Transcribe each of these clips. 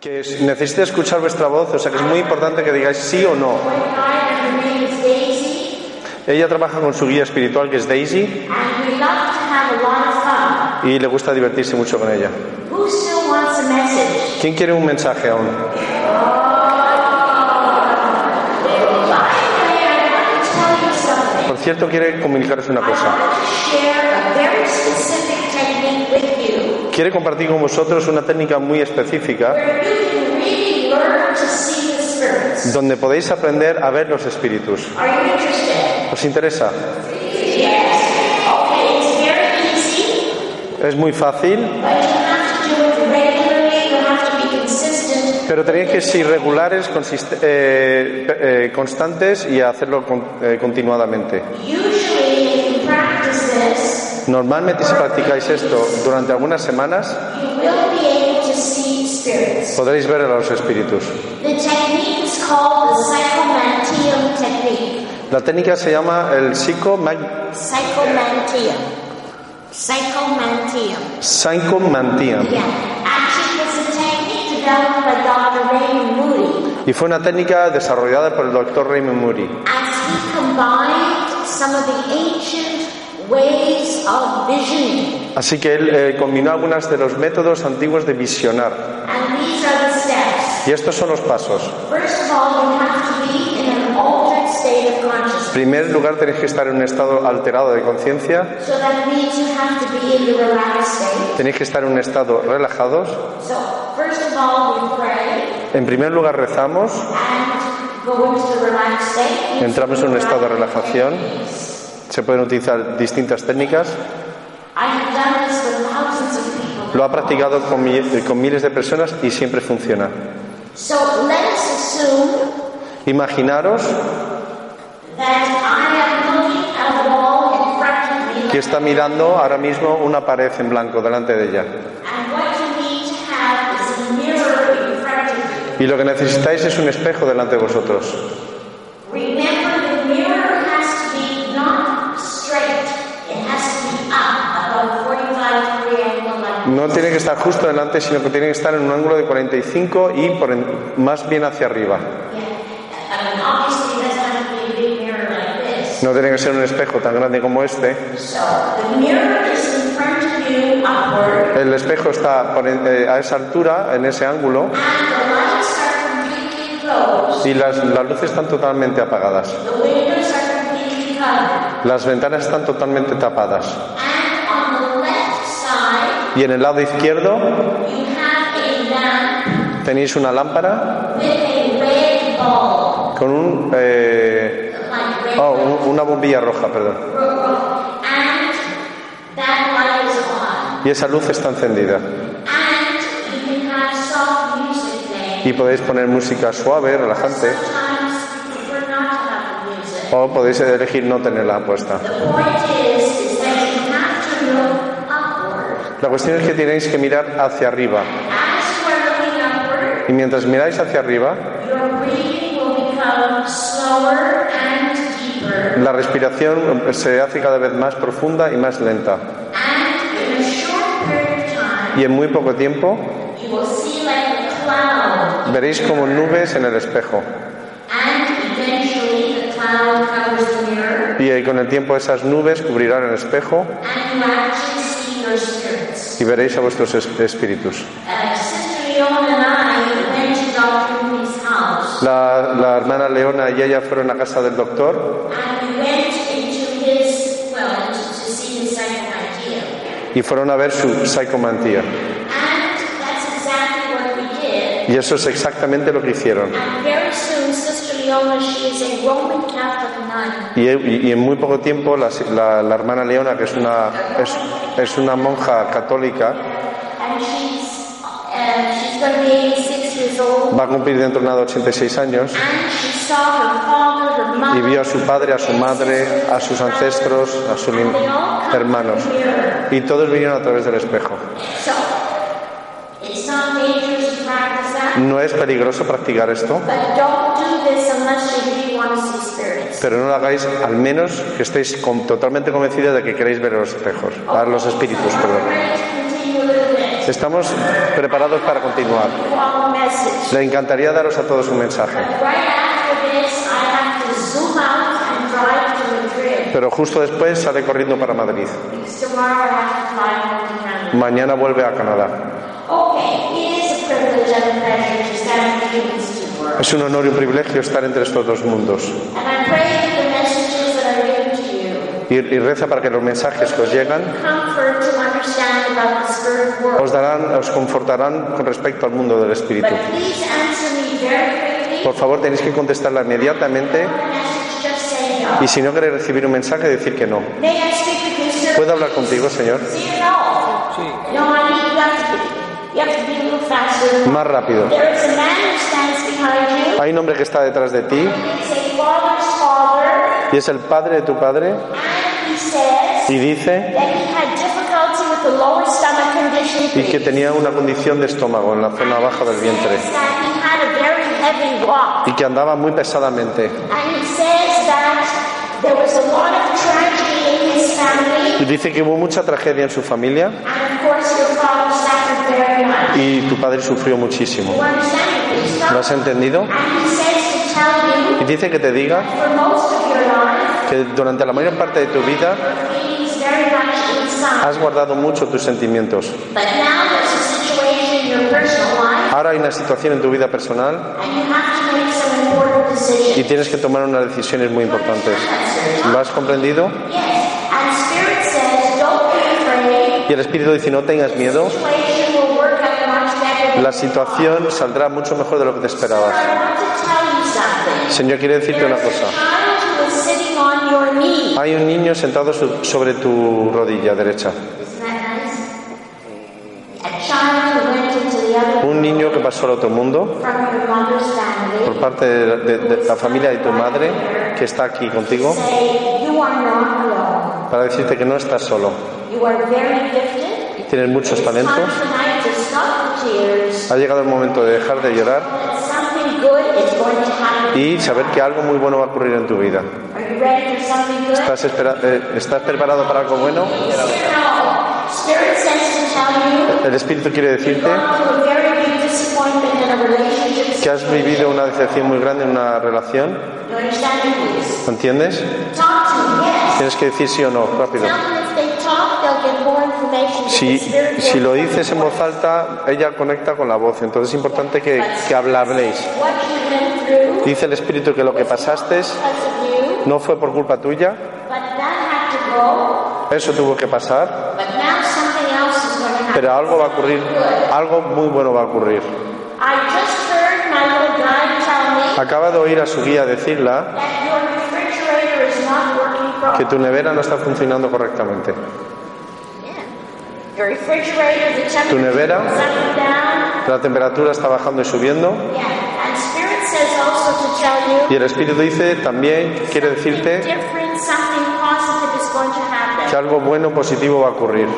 Que es- necesite escuchar vuestra voz, o sea que es muy importante que digáis sí o no. Ella trabaja con su guía espiritual que es Daisy y le gusta divertirse mucho con ella. ¿Quién quiere un mensaje aún? Por cierto, quiere comunicaros una cosa. want to share a very specific technique with you Quiere compartir con vosotros una técnica muy específica donde podéis aprender a ver los espíritus. ¿Os interesa? Es muy fácil, pero tenéis que ser regulares, eh, eh, constantes y hacerlo eh, continuadamente. Normalmente si practicáis esto durante algunas semanas podréis ver a los espíritus. La técnica se llama el psicomag- Psychomantium. Psychomantium. y fue una técnica desarrollada por el doctor Raymond Moody. Así que él eh, combinó algunos de los métodos antiguos de visionar. And these are the steps. Y estos son los pasos. En consciousness. primer lugar, tenéis que estar en un estado alterado de conciencia, So that means you have to be in the relaxed state. tenéis que estar en un estado relajados. So, first of all, we pray En primer lugar, rezamos, and go into the relaxed state. entramos en un estado de relajación. Se pueden utilizar distintas técnicas. Lo ha practicado con, con miles de personas y siempre funciona. Imaginaros que está mirando ahora mismo una pared en blanco delante de ella. Y lo que necesitáis es un espejo delante de vosotros. Remember, the mirror has to be not straight. It has to be up about 45 degree angle like No tiene que estar justo delante, sino que tiene que estar en un ángulo de 45 y por en- más bien hacia arriba. No tiene que ser un espejo tan grande como este. El espejo está por eh, a esa altura, en ese ángulo, y las, las luces están totalmente apagadas. Las ventanas están totalmente tapadas. And on the left side, Y en el lado izquierdo tenéis una lámpara con un, eh, oh, un- una bombilla roja, perdón. Y esa luz está encendida. Y podéis poner música suave, relajante, o podéis elegir no tenerla puesta. The point is, is that you have to look upward. La cuestión es que tenéis que mirar hacia arriba. Y mientras miráis hacia arriba, la respiración se hace cada vez más profunda y más lenta. Y en muy poco tiempo veréis como nubes en el espejo. Y con el tiempo esas nubes cubrirán el espejo y veréis a vuestros es- espíritus. La La, hermana Leona y ella fueron a casa del doctor y fueron a ver su psicomantía. Y eso es exactamente lo que hicieron. Y, y- y en muy poco tiempo la, la- la hermana Leona, que es una, es, es una monja católica, And she's, she's going to be 86 years old. va a cumplir dentro de nada 86 años y vio a su padre, a su madre, a sus ancestros, a sus hermanos. Y todos vinieron a través del espejo. No es peligroso practicar esto, pero no lo hagáis al menos que estéis con- totalmente convencidos de que queréis ver los espejos, a los espíritus, perdón. Estamos preparados para continuar. Le encantaría daros a todos un mensaje, pero justo después sale corriendo para Madrid. Mañana vuelve a Canadá. Es un honor y un privilegio estar entre estos dos mundos. Y, y reza para que los mensajes que os llegan os darán, os confortarán con respecto al mundo del espíritu. Por favor, tenéis que contestarla inmediatamente y si no queréis recibir un mensaje, decir que no. ¿Puedo hablar contigo, Señor? Sí Más rápido. Hay un hombre que está detrás de ti. Y es el padre de tu padre. Y dice y que tenía una condición de estómago en la zona baja del vientre. Y que andaba muy pesadamente. Y family, dice que hubo mucha tragedia en su familia and of course your father suffered very much. Y tu padre sufrió muchísimo. ¿Lo has entendido? Y you dice que te diga que durante la mayor parte de tu vida has guardado mucho tus sentimientos. Ahora hay una situación en tu vida personal and you have to make some important y tienes que tomar unas decisiones muy importantes. ¿Lo has comprendido? Y el Espíritu dice, no tengas miedo, la situación saldrá mucho mejor de lo que te esperabas. Señor, quiere decirte una cosa. Hay un niño sentado so- sobre tu rodilla derecha. Un niño que pasó al otro mundo por parte de, de- de la familia de tu madre que está aquí contigo para decirte que no estás solo. Tienes muchos talentos. Ha llegado el momento de dejar de llorar y saber que algo muy bueno va a ocurrir en tu vida. ¿Estás, eh, ¿estás preparado para algo bueno? El Espíritu quiere decirte que has vivido una decepción muy grande en una relación. Entiendes? Tienes que decir sí o no, rápido. Si, si lo dices en voz alta, ella conecta con la voz. Entonces es importante que, que habléis. Dice el Espíritu que lo que pasaste no fue por culpa tuya. Eso tuvo que pasar. Pero algo va a ocurrir. Algo muy bueno va a ocurrir. Acaba de oír a su guía decirla que tu nevera no está funcionando correctamente. Temperature nevera? La temperatura está bajando y subiendo. Y el Espíritu dice también, quiere decirte que algo bueno, positivo va a ocurrir.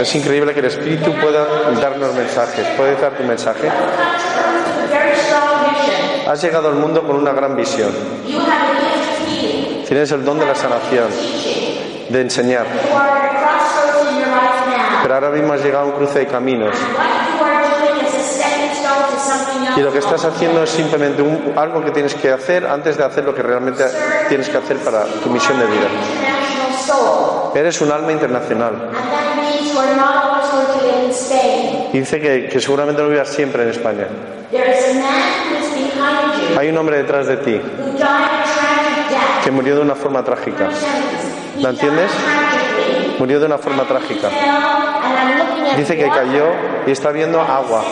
Es increíble que el Espíritu pueda darnos mensajes. ¿Puedes dar tu mensaje? Has llegado al mundo con una gran visión. Tienes el don de la sanación. De enseñar. Pero ahora mismo has llegado a un cruce de caminos. Y lo que estás haciendo es simplemente un- algo que tienes que hacer antes de hacer lo que realmente tienes que hacer para tu misión de vida. Eres un alma internacional. Dice que, que seguramente no vivas siempre en España. Hay un hombre detrás de ti que murió de una forma trágica. ¿La entiendes? Murió de una forma trágica. Dice que cayó y está viendo agua.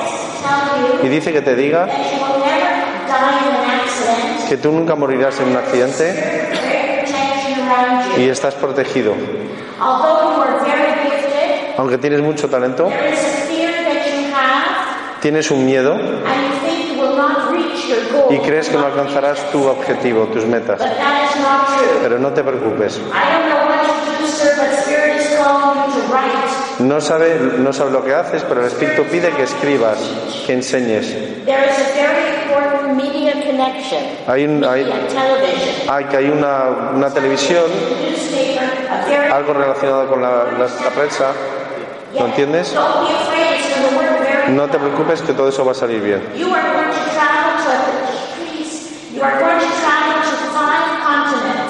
Y dice que te diga que tú nunca morirás en un accidente y estás protegido. Aunque tienes mucho talento, tienes un miedo and you think you will not reach your goal. Y crees que no alcanzarás tu objetivo, tus metas. Pero no te preocupes. No sabe, no sabe lo que haces, pero el Espíritu pide que escribas, que enseñes. There is a very important media connection. Hay, un, hay, hay hay una, una televisión, algo relacionado con la, la- la prensa. ¿Lo entiendes? No te preocupes que todo eso va a salir bien. You are going to travel to please. You are going to travel to five continents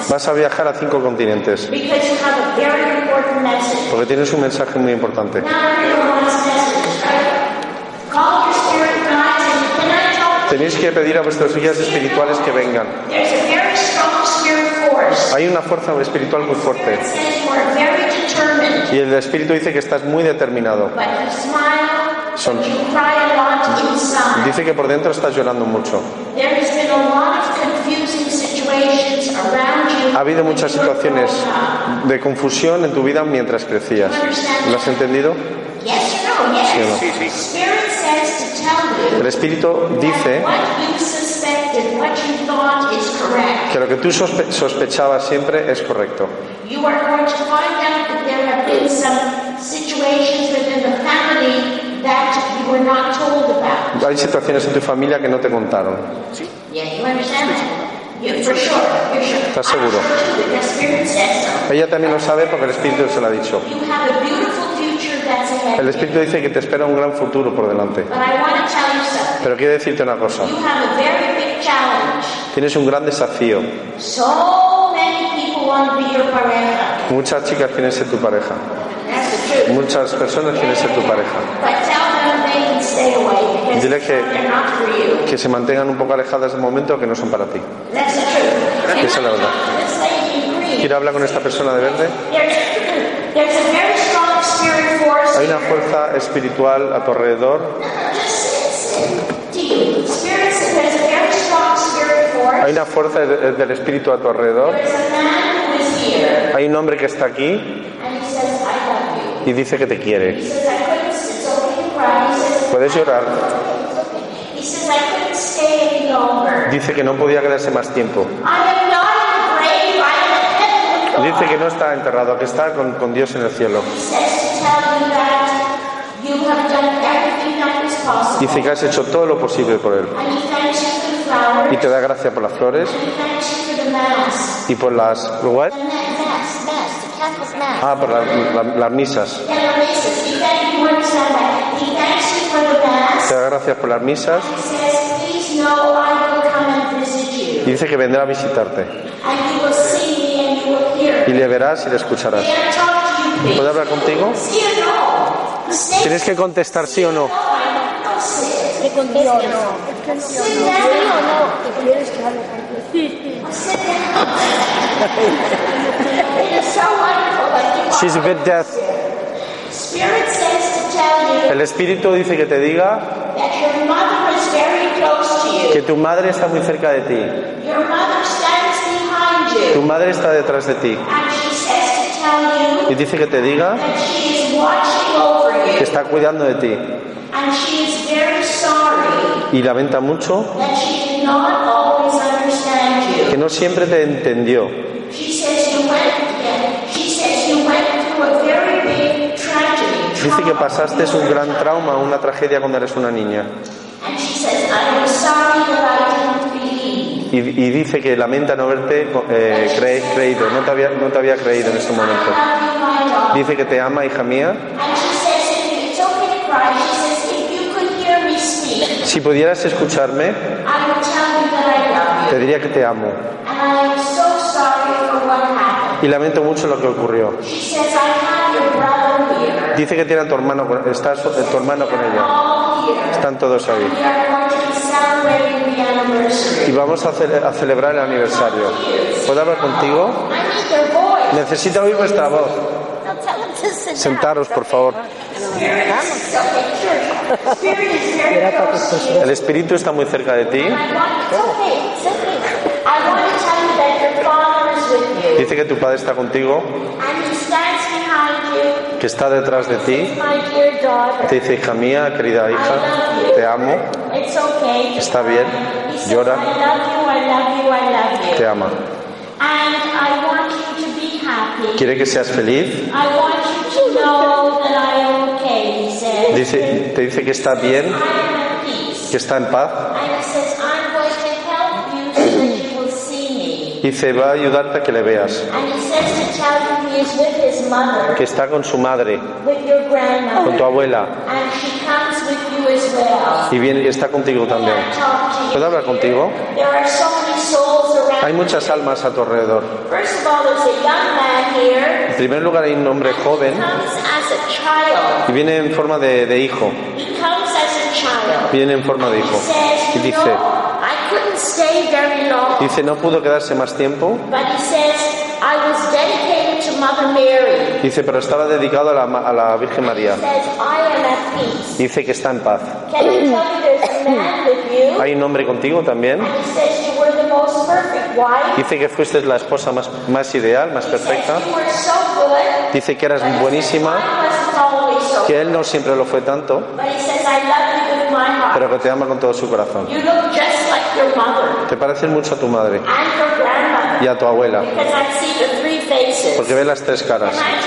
Vas a viajar a cinco continentes because you have a very important message. porque tienes un mensaje muy importante. Tenéis que pedir a vuestros guías espirituales que vengan. There's a very strong spirit force. Hay una fuerza espiritual muy fuerte y el Espíritu dice que estás muy determinado. Son-. Dice que por dentro estás llorando mucho. There has been a lot of confusing situations around you. Ha habido muchas when you were situaciones growing up. de confusión en tu vida mientras crecías. ¿Lo has entendido? Yes or no? Yes. Sí o no. Spirit says to tell you El Espíritu dice that what you suspected, what you thought is correct. que lo que tú sospe- sospechabas siempre es correcto. You are going to find out that there have been some situations within the family that you were not told about. Hay situaciones en tu familia que no te contaron. Yeah, you understand that? You, for sure, you're sure. ¿Estás seguro? Spirit says so. Ella también lo sabe porque el Espíritu se lo ha dicho. You have a beautiful future that's ahead. El. Espíritu dice que te espera un gran futuro por delante. But I want to tell you something. Pero quiero decirte una cosa. You have a very big challenge. Tienes un gran desafío. So many people want to be your pareja. Muchas chicas quieren ser tu pareja. Muchas personas quieren ser tu pareja. Dile que-. Que se mantengan un poco alejadas del momento que no son para ti. Esa es la verdad. Quiero hablar con esta persona de verde. Hay una fuerza espiritual a tu alrededor. Hay una fuerza de- del Espíritu a tu alrededor. Hay un hombre que está aquí y dice que te quiere. says, I couldn't, it's okay to cry. He says, Puedes llorar. Dice que no podía quedarse más tiempo. Dice que no está enterrado, que está con, con Dios en el cielo. Dice que has hecho todo lo posible por él. Y te da gracia por las flores y por las... ¿what? Ah, por la- la- las misas. And the misses. He thank you understand that. He thanks you for the mass. Te da gracias por las misas y you. dice que vendrá a visitarte. Y le verás y le escucharás. ¿Puedo hablar contigo? Tienes que contestar sí o no. She's tell you El Espíritu dice que te diga that your mother is very close to que tu madre está muy cerca de ti. Your mother stands behind Tu you. madre está detrás de ti. And she says to tell Y dice que te diga that she is watching over que está cuidando de ti. And she is very sorry Y lamenta mucho que no siempre te entendió. She says you went she says you went through a very big tragedy. Dice que pasaste un gran trauma, una tragedia cuando eres una niña. And she says, I am sorry that I didn't believe. Y, y dice que lamenta no haberte eh, cre- creído, no te, había, no te había creído en este momento. Dice que te ama, hija mía. Si pudieras escucharme, te diría que te amo. Y lamento mucho lo que ocurrió. Dice que tiene a tu hermano, está su- tu hermano con ella. Están todos ahí. Y vamos a, cele- a celebrar el aniversario. ¿Puedo hablar contigo? Necesito oír vuestra voz. Sentaros, por favor. El espíritu está muy cerca de ti. Dice que tu padre está contigo, que está detrás de ti. Te dice, hija mía, querida hija, te amo, está bien, llora, I love you, I love you, I love you. te ama. And I want you to be happy. Quiere que seas feliz. I want you to know that I am okay, he says. Dice, te dice que está bien, que está en paz. And he says, I'm going to help you so that you will see me. Dice, va a ayudarte a que le veas. And he says to tell you he is with his mother, Que está con su madre, with your con tu abuela. And she comes with you as well. Y viene, está contigo también. ¿Puedo hablar contigo? Hay muchas almas a tu alrededor. First of all, there's a young man here. En primer lugar, hay un hombre joven y viene en forma de, de hijo. Viene en forma de hijo. Y dice, dice, no pudo quedarse más tiempo. But he says, I was dedicated to Mother Mary. Dice, pero estaba dedicado a la, a la Virgen María. Dice que está en paz. Hay un hombre contigo también. And he says, you were the most perfect wife. Dice que fuiste la esposa más, más ideal, más He perfecta. says, you were so good. Dice que eras buenísima, que él no siempre lo fue tanto, But he says, I love you with my heart. pero que te ama con todo su corazón. You look just like your mother Te pareces mucho a tu madre and your grandmother. y a tu abuela, Because I see the three faces. porque ve las tres caras. And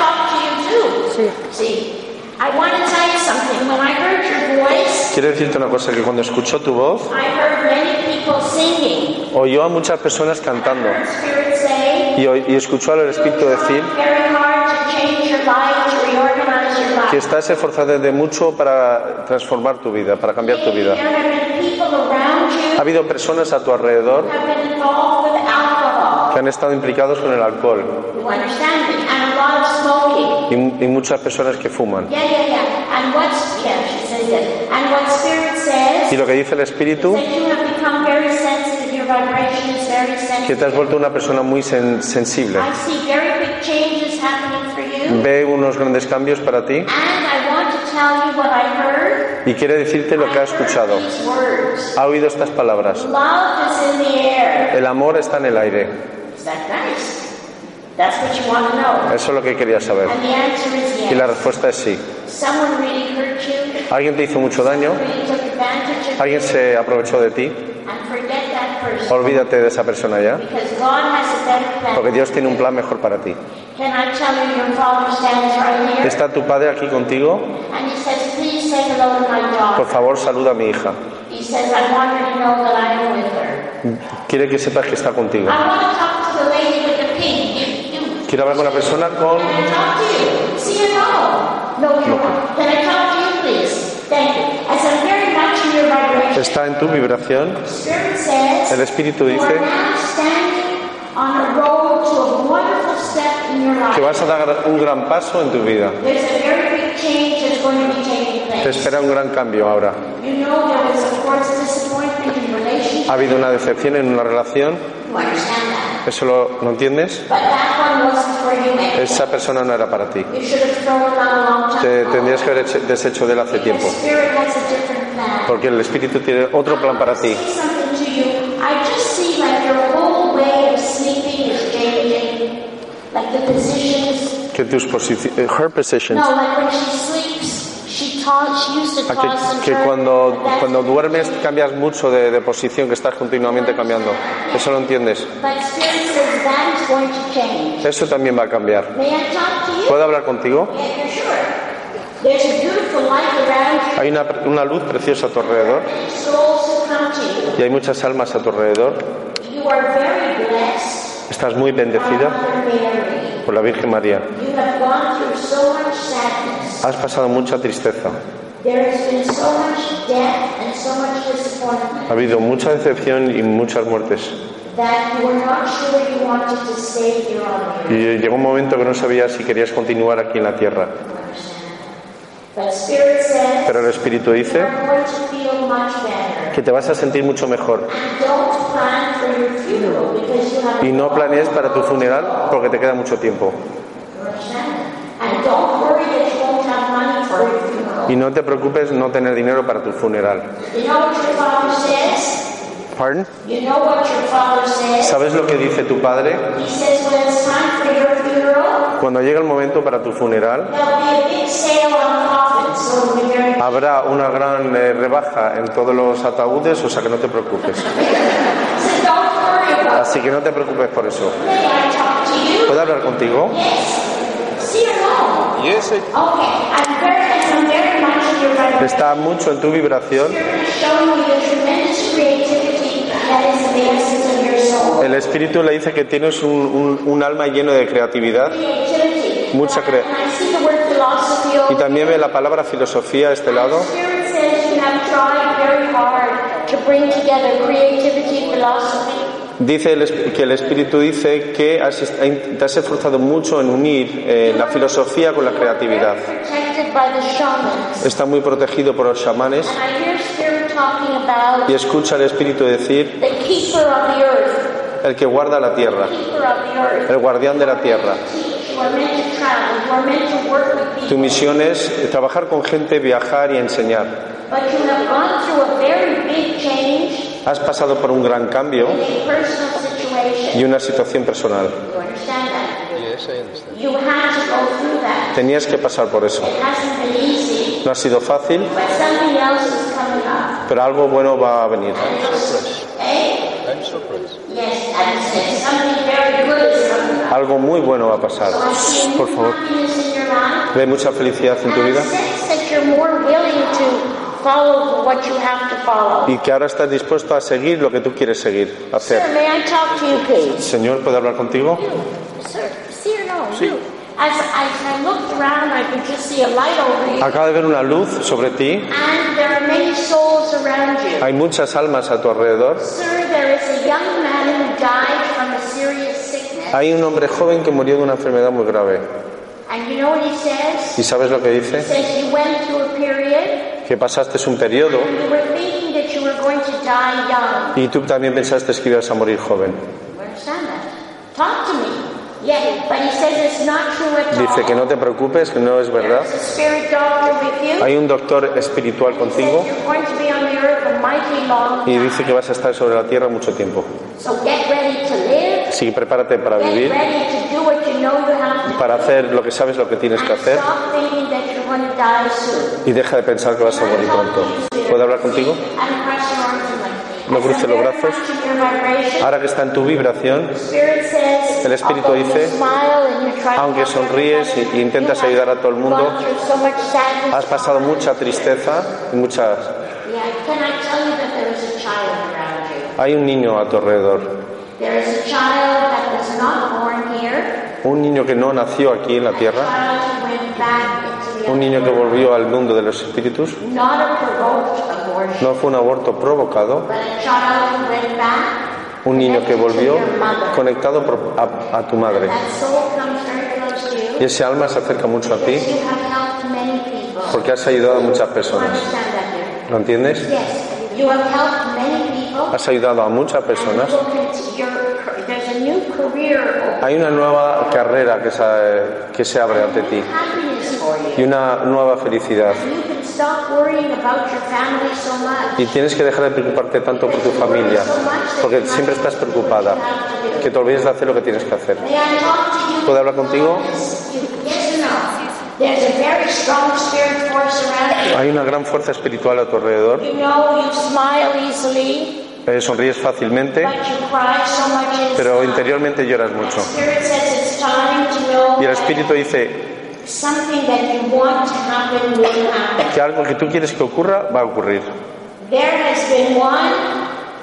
I talk to you too. See, I want to tell you something. When I heard your voice, Quiero decirte una cosa, que cuando escuchó tu voz, I heard many people singing. oyó a muchas personas cantando y, oy- y escuchó al Espíritu decir que estás esforzándote mucho para transformar tu vida, para cambiar tu vida. Ha habido personas a tu alrededor que han estado implicados con el alcohol smoking. y, y muchas personas que fuman. Yeah, yeah, yeah. And what's, yeah, she says that. And what Spirit says, Y lo que dice el Espíritu, that you have become very sensitive, your vibration is very que te has vuelto una persona muy sen- sensible. I see very big changes happening for you. Ve unos grandes cambios para ti And I want to tell you what I heard. y quiere decirte lo que ha escuchado. Ha oído estas palabras. Love is in the air. El amor está en el aire. Is that nice? That's what you want to know. Eso es lo que quería saber. And the answer is Y la respuesta es sí. Someone really hurt you. ¿Alguien te hizo mucho daño? ¿Alguien se aprovechó de ti? Olvídate de esa persona ya. Porque Dios tiene un plan mejor para ti. ¿Está tu padre aquí contigo? Por favor, saluda a mi hija. Quiere que sepas que está contigo. Quiero hablar con la persona con... no? Está en tu vibración. El Espíritu dice que vas a dar un gran paso en tu vida. Te espera un gran cambio ahora. Ha habido una decepción en una relación. ¿Eso lo, lo entiendes? Esa persona no era para ti. Te tendrías que haber hecho- deshecho de él hace tiempo. Porque el Espíritu tiene otro plan para ti. Que tus posiciones... Her positions. A toss que, que cuando, cuando duermes cambias mucho de, de posición, que estás continuamente cambiando. ¿Eso lo entiendes? Eso también va a cambiar. ¿Puedo hablar contigo? Hay una, una luz preciosa a tu alrededor y hay muchas almas a tu alrededor. Estás muy bendecida por la Virgen María. You have gone through so much sadness. Has pasado mucha tristeza. Ha habido mucha decepción y muchas muertes. that you were not sure you wanted to stay here on earth. Y llegó un momento que no sabías si querías continuar aquí en la tierra. Pero el Espíritu dice que te vas a sentir mucho mejor. Y no planees para tu funeral porque te queda mucho tiempo. Y no te preocupes no tener dinero para tu funeral. Pardon? ¿Sabes lo que dice tu padre? Cuando llega el momento para tu funeral, habrá una gran eh, rebaja en todos los ataúdes, o sea que no te preocupes. Así que no te preocupes por eso. I? ¿Puedo hablar contigo? Yes. See or no? Yes, Okay. I'm very, I'm very much in your vibration. Está mucho en tu vibración. El Espíritu le dice que tienes un, alma lleno de creatividad. Mucha crea- And I see the word philosophy y también ve la palabra filosofía a este lado. Dice el que el Espíritu dice que has te has esforzado mucho en unir eh, la filosofía con la creatividad. Está muy protegido por los chamanes y escucha al Espíritu decir el que guarda la tierra, el guardián de la tierra. Tu misión es trabajar con gente, viajar y enseñar. Has pasado por un gran cambio y una situación personal. You understand that? Yes, I understand. You had to go through that. Tenías que pasar por eso. It hasn't been easy, No ha sido fácil, but something else is coming up. pero algo bueno va a venir. Eh? I'm surprised. Yes, and it's- something very good is coming up. Algo muy bueno va a pasar. Por favor, ve mucha felicidad en tu vida sense that you're more willing to follow what you have to follow. y que ahora estás dispuesto a seguir lo que tú quieres seguir, Sir, hacer. may I talk to you, please? Señor, ¿puedo hablar contigo? Sir, see or no? You. As, as I looked around, I could just see a light over you. Acaba de ver una luz sobre ti. And there are many souls around you. Hay muchas almas a tu alrededor. Sir, there is a young man who died from a serious sickness. Hay un hombre joven que murió de una enfermedad muy grave. And you know what he says? ¿Y sabes lo que He dice? says you went period Que pasaste un periodo y tú también pensaste que ibas a morir joven. Dice que no te preocupes, que no es verdad. Hay un doctor espiritual contigo y dice que vas a estar sobre la tierra mucho tiempo. Así que prepárate para vivir, para hacer lo que sabes lo que tienes que hacer y deja de pensar que vas a morir pronto. ¿Puedo hablar contigo? No cruce los brazos. Ahora que está en tu vibración, El Espíritu dice, aunque sonríes y intentas ayudar a todo el mundo, has pasado mucha tristeza y muchas... Hay un niño a tu alrededor, un niño que no nació aquí en la tierra, un niño que volvió al mundo de los espíritus. No fue un aborto provocado, un niño que volvió conectado a, a tu madre. Y ese alma se acerca mucho a ti porque has ayudado a muchas personas. ¿Lo entiendes? Has ayudado a muchas personas. Hay una nueva carrera que se, que se abre ante ti y una nueva felicidad. Y tienes que dejar de preocuparte tanto por tu familia, porque siempre estás preocupada, que te olvides de hacer lo que tienes que hacer. ¿Puedo hablar contigo? Hay una gran fuerza espiritual a tu alrededor, eh, sonríes fácilmente, pero interiormente lloras mucho. Y el Espíritu dice something that you want to happen will happen. que algo que tú quieres que ocurra va a ocurrir. There has been one,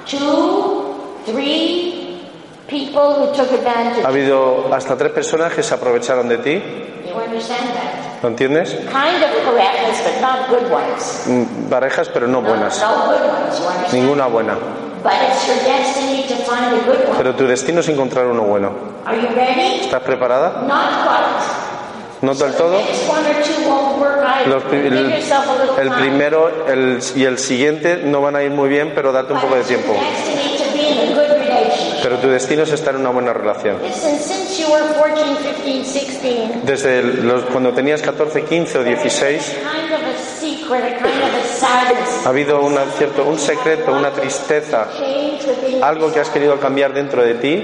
two, three people who took advantage. Ha habido hasta tres personas que se aprovecharon de ti, You understand that? ¿lo entiendes? Kind of parejas, but not good ones. Mm, Parejas, pero no buenas, No good ones, you understand? ninguna buena. But it's your destiny to find a good one. Pero tu destino es encontrar uno bueno. Are you ready? ¿Estás preparada? Not quite. No del todo. Los el, el primero y el siguiente no van a ir muy bien, pero date un poco de tiempo. Pero tu destino es estar en una buena relación. Listen, since you were 14, 15, 16, Desde cuando tenías 14, 15 o 16, kind of a secret, a kind of a sadness ha habido una, cierto, un secreto, una tristeza, algo que has querido cambiar dentro de ti.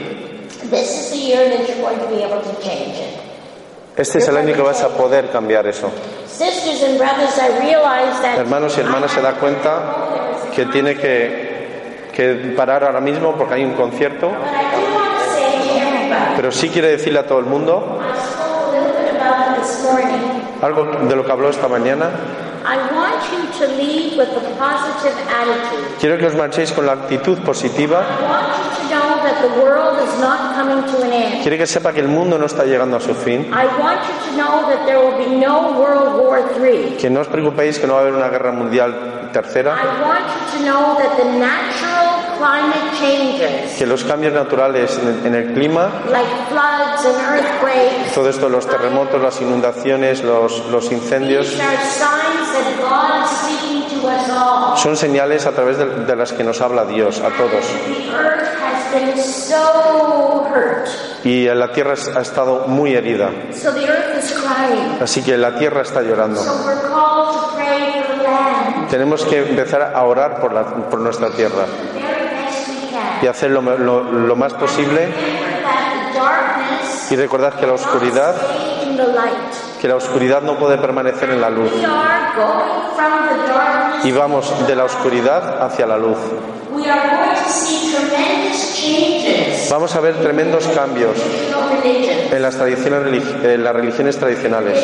Este es el año que vas a poder cambiar eso. Sisters and brothers, I realize that Hermanos y hermanas, se da cuenta que tiene que, que parar ahora mismo porque hay un concierto, pero sí quiere decirle a todo el mundo algo de lo que habló esta mañana. Quiero que os marchéis con la actitud positiva. Quiere que sepa que el mundo no está llegando a su fin. I want you to know that there will be no World War III. Que no os preocupéis que no va a haber una guerra mundial tercera. I want you to know that the natural climate changes, Que los cambios naturales en el clima, like floods and earthquakes, todo esto, los terremotos, las inundaciones, los, los incendios, son señales a través de, de las que nos habla Dios a todos. The earth has been so hurt. Y la tierra ha estado muy herida. So the earth is crying. Así que la tierra está llorando. So we're called to pray for the land Tenemos que empezar a orar por, la- por nuestra tierra y hacer lo, lo- lo más posible. Y recordad que la oscuridad, que la oscuridad no puede permanecer en la luz. Y vamos de la oscuridad hacia la luz. Vamos a ver tremendos cambios en las, tradiciones, en las religiones tradicionales.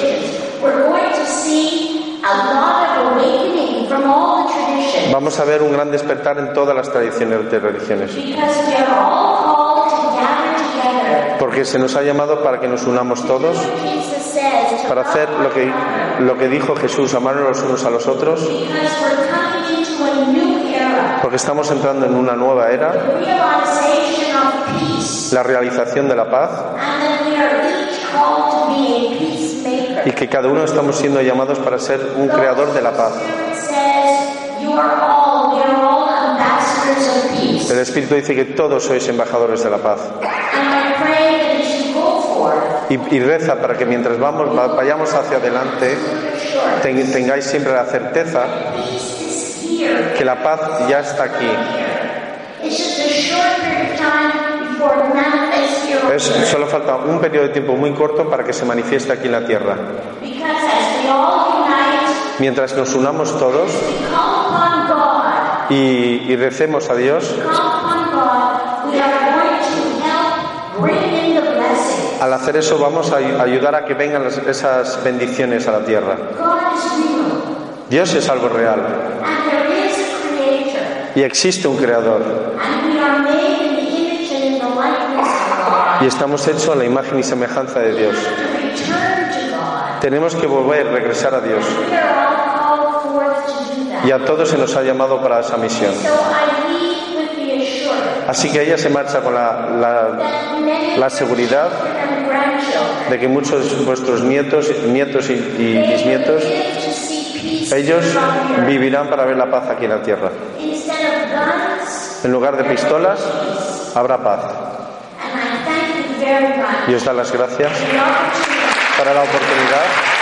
Vamos a ver un gran despertar en todas las tradiciones de religiones. Porque se nos ha llamado para que nos unamos todos, para hacer lo que, lo que dijo Jesús, amarnos los unos a los otros, porque estamos entrando en una nueva era. La realización de la paz, y que cada uno estamos siendo llamados para ser un creador de la paz. El Espíritu dice que todos sois embajadores de la paz. Y, y reza para que mientras vamos, va- vayamos hacia adelante, ten- tengáis siempre la certeza que la paz ya está aquí. It's just a short period of time before it solo falta un periodo de tiempo muy corto para que se manifieste aquí en la tierra. Mientras nos unamos todos y, y recemos a Dios, al hacer eso vamos a ay- ayudar a que vengan esas bendiciones a la tierra. Dios es algo real. Y existe un creador And we are made in the image and in the likeness of God. Y estamos hechos a la imagen y semejanza de Dios. Tenemos que volver, regresar a Dios y a todos se nos ha llamado para esa misión. Así que ella se marcha con la, la- seguridad de que muchos de vuestros nietos, nietos y, y bisnietos, ellos vivirán para ver la paz aquí en la tierra. En lugar de pistolas, habrá paz. And I thank you very much. Y os da las gracias para la oportunidad